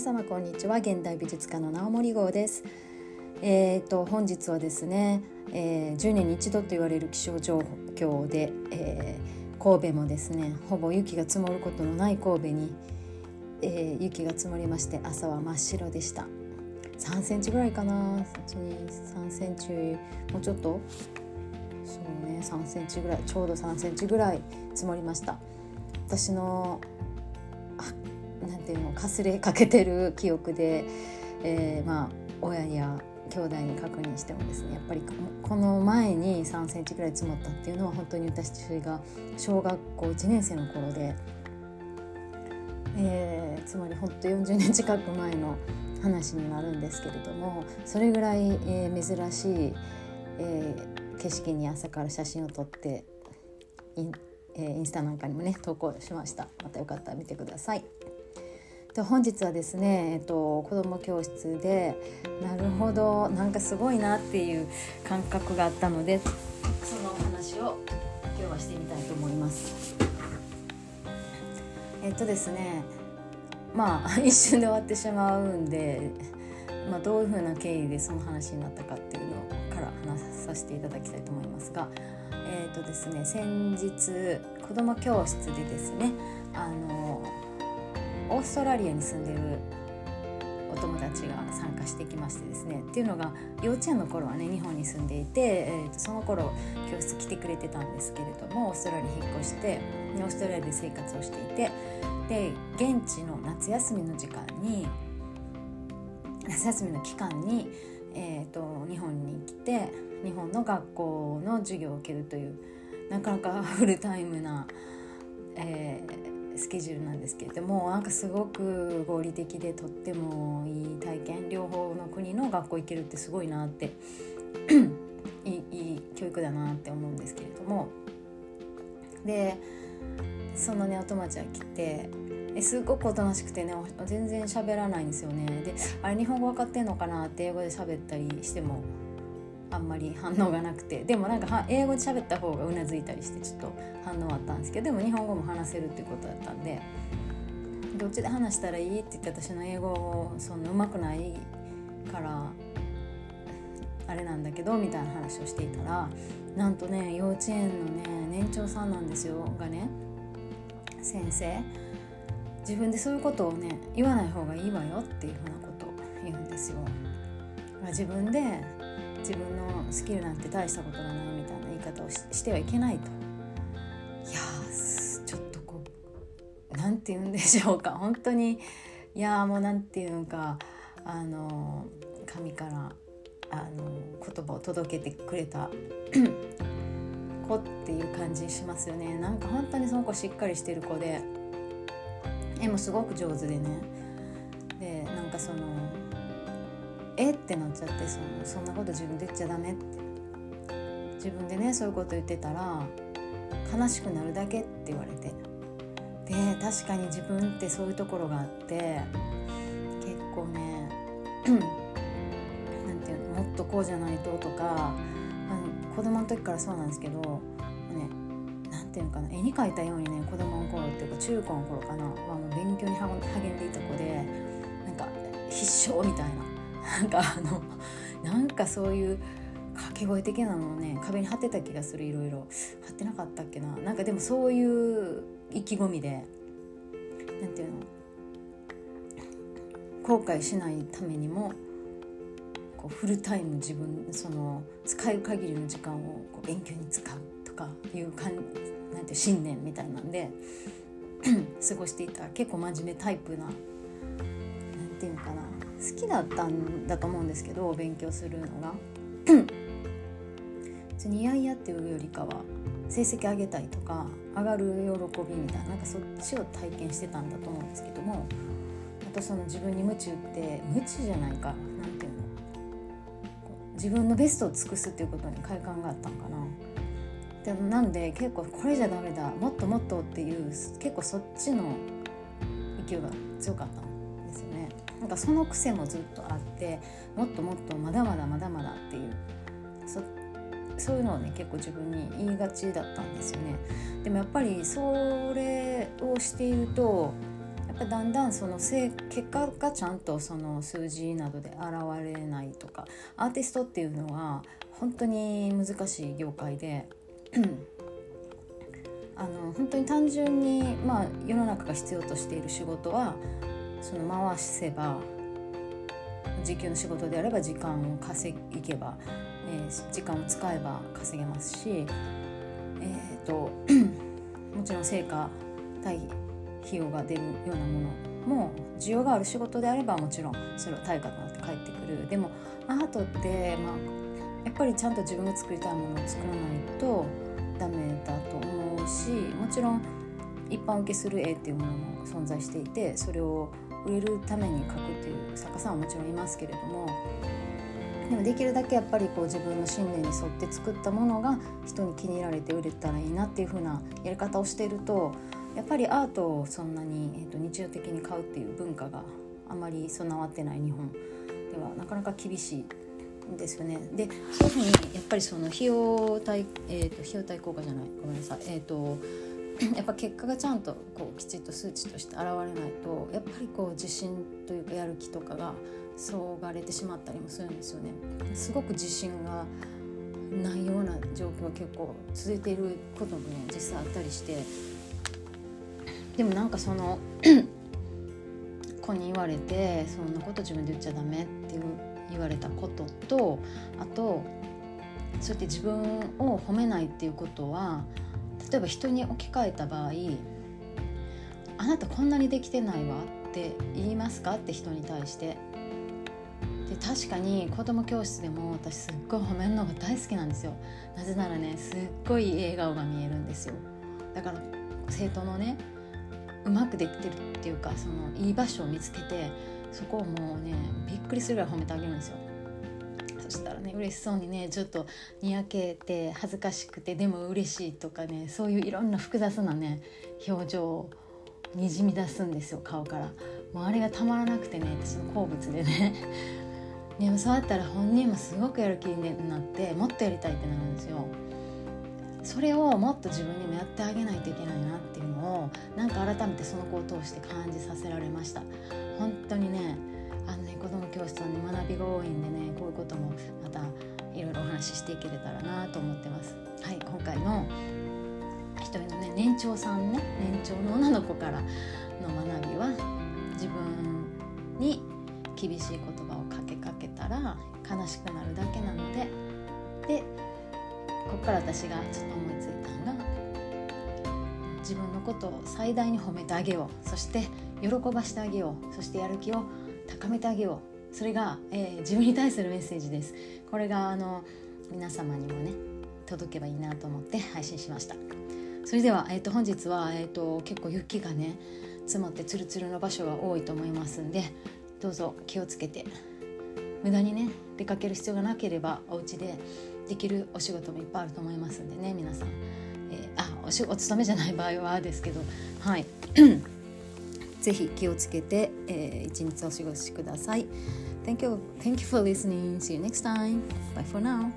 皆様こんにちは。現代美術家の直森号です。えーと本日はですね、えー、10年に一度と言われる気象状況で、えー、神戸もですねほぼ雪が積もることのない神戸に、えー、雪が積もりまして朝は真っ白でした。3センチぐらいかな。3センチもうちょっと。そうね3センチぐらいちょうど3センチぐらい積もりました。私のなんていうのかすれかけてる記憶で、えー、まあ親や兄弟に確認してもですねやっぱりこの前に3センチぐらい積もったっていうのは本当に私が小学校1年生の頃で、えー、つまり本当40年近く前の話になるんですけれどもそれぐらい、えー、珍しい、えー、景色に朝から写真を撮ってイン,、えー、インスタなんかにもね投稿しましたまたよかったら見てください。で本日はですね、えっと、子ども教室でなるほどなんかすごいなっていう感覚があったのでそのお話を今日はしてみたいと思います。えっとですねまあ 一瞬で終わってしまうんで、まあ、どういうふうな経緯でその話になったかっていうのから話させていただきたいと思いますが、えーとですね、先日子ども教室でですねあのオーストラリアに住んでるお友達が参加してきましてですねっていうのが幼稚園の頃はね日本に住んでいて、えー、とその頃教室来てくれてたんですけれどもオーストラリアに引っ越してオーストラリアで生活をしていてで現地の夏休みの時間に夏休みの期間に、えーと、日本に来て日本の学校の授業を受けるというなかなかフルタイムな、えー、スケジュールなんですけれどもなんかすごく合理的でとってもいい体験両方の国の学校行けるってすごいなって いいいい教育だなって思うんですけれども。でそのねお友達が来てえすごくおとなしくてね全然喋らないんですよね。であれ日本語分かってんのかなって英語で喋ったりしてもあんまり反応がなくてでもなんか英語で喋った方がうなずいたりしてちょっと反応あったんですけどでも日本語も話せるっていうことだったんでどっちで話したらいいって言って私の英語そんなうまくないからあれなんだけどみたいな話をしていたらなんとね幼稚園のね年長さんなんですよがね先生自分でそういうことをね言わない方がいいわよっていうふうなことを言うんですよ。自分で自分のスキルなんて大したことがないみたいな言い方をしてはいけないと。いやちょっとこう何て言うんでしょうか。本当にいやもう何て言うかあの神からあの言葉を届けてくれた 子っていう感じしますよね。なんか本当にその子しっかりしてる子で絵もすごく上手でね。でなんかそのえってなっちゃってそのそんなこと自分で言っちゃダメって。自分でねそういうこと言ってたら悲しくなるだけって言われて。で確かに自分ってそういうところがあって結構ね なんていうのもっとこうじゃないととかあの子供の時からそうなんですけどねなんていうのかな絵に描いたようにね子供の頃っていうか中高の頃かなはもう勉強に励んでいた子でなんか必勝みたいな。なんかあのなんかそういう掛け声的なのをね壁に貼ってた気がするいろいろ。貼ってなかったっけな。なんかでもそういう意気込みでなんていうの後悔しないためにもこうフルタイム自分その使える限りの時間をこう勉強に使うとかいうかんなんて信念みたいなんで 過ごしていた結構真面目タイプな何て言うのかな。好きだったんだと思うんですけど勉強するのが別に嫌々っていうよりかは成績上げたいとか上がる喜びみたいななんかそっちを体験してたんだと思うんですけどもあとその自分に夢中って無知じゃないかなんていうの自分のベストを尽くすっていうことに快感があったんかな。でもなんで結構これじゃダメだもっともっとっていう結構そっちの勢いが強かった。なんかその癖もずっとあってもっともっとまだまだまだまだっていうそういうのをね結構自分に言いがちだったんですよね。でもやっぱりそれをしているとやっぱだんだんその結果がちゃんとその数字などで現れないとかアーティストっていうのは本当に難しい業界であの本当に単純に、まあ、世の中が必要としている仕事はその回せば時給の仕事であれば時間を稼いけば、えー、時間を使えば稼げますし、えーと、もちろん成果対費用が出るようなものも需要がある仕事であればもちろんそれは対価となって返ってくる。でもアートって、まあ、やっぱりちゃんと自分が作りたいものを作らないとダメだと思うしもちろん一般受けする絵っていうものも存在していてそれを売れるために描くっていう作家さんはもちろんいますけれどもでもできるだけやっぱりこう自分の信念に沿って作ったものが人に気に入られて売れたらいいなっていう風なやり方をしているとやっぱりアートをそんなに、えーと、日常的に買うっていう文化があまり備わってない日本ではなかなか厳しいんですよね。でそういうふうにやっぱりその費用対、えーと、費用対効果じゃないごめんなさい。えーと やっぱ結果がちゃんとこうきちっと数値として現れないとやっぱりこう自信というかやる気とかがそがれてしまったりもするんですよね。すごく自信がないような状況が結構続いていることもね実際あったりしてでもなんかその 子に言われてそんなこと自分で言っちゃダメっていう言われたこととあとそうやって自分を褒めないっていうことは例えば人に置き換えた場合「あなたこんなにできてないわ」って言いますか？って人に対して。で確かに子供教室でも私すっごい褒めるのが大好きなんですよ。なぜならねすっごい笑顔が見えるんですよ。だから生徒のねうまくできてるっていうかそのいい場所を見つけてそこをもうねびっくりするぐらい褒めてあげるんですよ。したらね嬉しそうにねちょっとにやけて恥ずかしくてでも嬉しいとかねそういういろんな複雑なね表情をにじみ出すんですよ顔から。もうあれがたまらなくてね私の好物でね。でもそうやったら本人もすごくやる気になってもっとやりたいってなるんですよ。それをもっと自分にもやってあげないといけないなっていうのをなんか改めてその子を通して感じさせられました。本当にねあのね子ども教室はね学びが多いんでねこういうこともまたいろいろお話ししていけれたらなと思ってます。はい今回の一人のね年長さんね年長の女の子からの学びは自分に厳しい言葉をかけかけたら悲しくなるだけなのででここから私がちょっと思いついたのが自分のことを最大に褒めてあげよう。そして喜ばしてあげよう。そしてやる気を高めてあげよう。それが、えー、自分に対するメッセージです。これがあの皆様にもね届けばいいなと思って配信しました。それでは、えーと、本日は、えーと、結構雪がね積もってツルツルの場所が多いと思いますんでどうぞ気をつけて無駄にね出かける必要がなければお家でできるお仕事もいっぱいあると思いますんでね皆さん、えー、あおお勤めじゃない場合はですけどはい。ぜひ気をつけて、えー、一日お過ごしください Thank you, thank you for listening. See you next time. Bye for now.